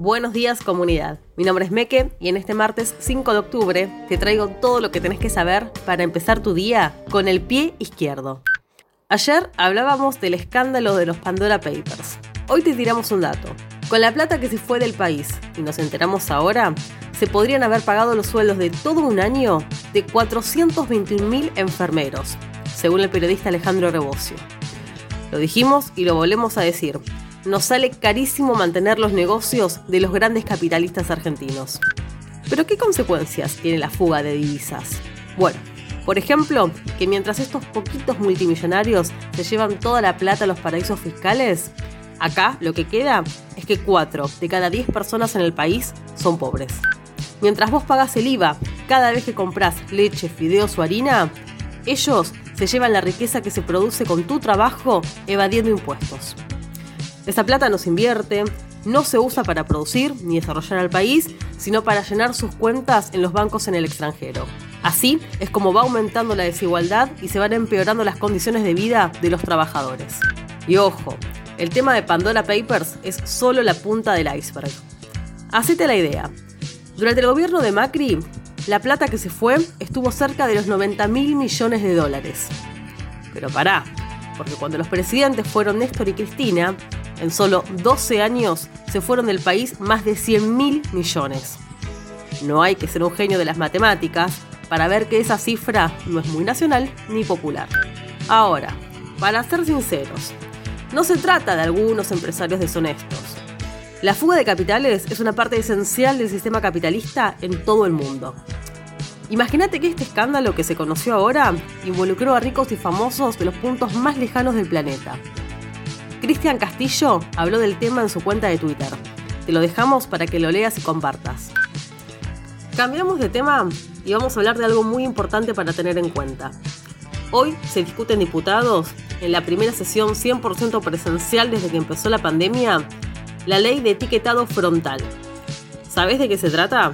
Buenos días comunidad, mi nombre es Meke y en este martes 5 de octubre te traigo todo lo que tenés que saber para empezar tu día con el pie izquierdo. Ayer hablábamos del escándalo de los Pandora Papers. Hoy te tiramos un dato. Con la plata que se fue del país y nos enteramos ahora, se podrían haber pagado los sueldos de todo un año de 421.000 enfermeros, según el periodista Alejandro Rebocio. Lo dijimos y lo volvemos a decir nos sale carísimo mantener los negocios de los grandes capitalistas argentinos. Pero ¿qué consecuencias tiene la fuga de divisas? Bueno, por ejemplo, que mientras estos poquitos multimillonarios se llevan toda la plata a los paraísos fiscales, acá lo que queda es que 4 de cada 10 personas en el país son pobres. Mientras vos pagás el IVA cada vez que compras leche, fideos o harina, ellos se llevan la riqueza que se produce con tu trabajo evadiendo impuestos. Esa plata no se invierte, no se usa para producir ni desarrollar al país, sino para llenar sus cuentas en los bancos en el extranjero. Así es como va aumentando la desigualdad y se van empeorando las condiciones de vida de los trabajadores. Y ojo, el tema de Pandora Papers es solo la punta del iceberg. Hacete la idea. Durante el gobierno de Macri, la plata que se fue estuvo cerca de los 90 mil millones de dólares. Pero pará, porque cuando los presidentes fueron Néstor y Cristina, en solo 12 años se fueron del país más de 100 mil millones. No hay que ser un genio de las matemáticas para ver que esa cifra no es muy nacional ni popular. Ahora, para ser sinceros, no se trata de algunos empresarios deshonestos. La fuga de capitales es una parte esencial del sistema capitalista en todo el mundo. Imagínate que este escándalo que se conoció ahora involucró a ricos y famosos de los puntos más lejanos del planeta, Cristian Castillo habló del tema en su cuenta de Twitter. Te lo dejamos para que lo leas y compartas. Cambiamos de tema y vamos a hablar de algo muy importante para tener en cuenta. Hoy se discute en diputados, en la primera sesión 100% presencial desde que empezó la pandemia, la ley de etiquetado frontal. ¿Sabes de qué se trata?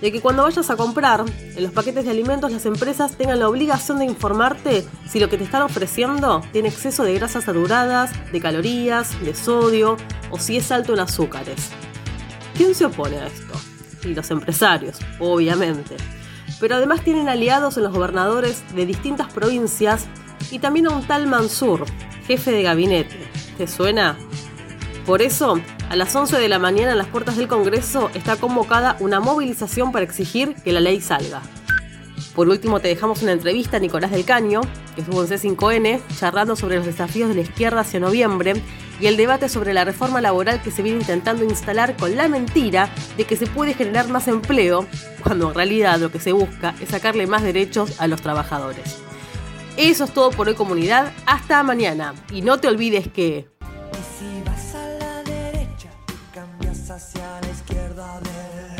De que cuando vayas a comprar, en los paquetes de alimentos las empresas tengan la obligación de informarte si lo que te están ofreciendo tiene exceso de grasas saturadas, de calorías, de sodio o si es alto en azúcares. ¿Quién se opone a esto? Y los empresarios, obviamente. Pero además tienen aliados en los gobernadores de distintas provincias y también a un tal Mansur, jefe de gabinete. ¿Te suena? Por eso, a las 11 de la mañana en las puertas del Congreso está convocada una movilización para exigir que la ley salga. Por último, te dejamos una entrevista a Nicolás del Caño, que estuvo en C5N, charlando sobre los desafíos de la izquierda hacia noviembre y el debate sobre la reforma laboral que se viene intentando instalar con la mentira de que se puede generar más empleo, cuando en realidad lo que se busca es sacarle más derechos a los trabajadores. Eso es todo por hoy comunidad, hasta mañana. Y no te olvides que... hacia la izquierda adelante.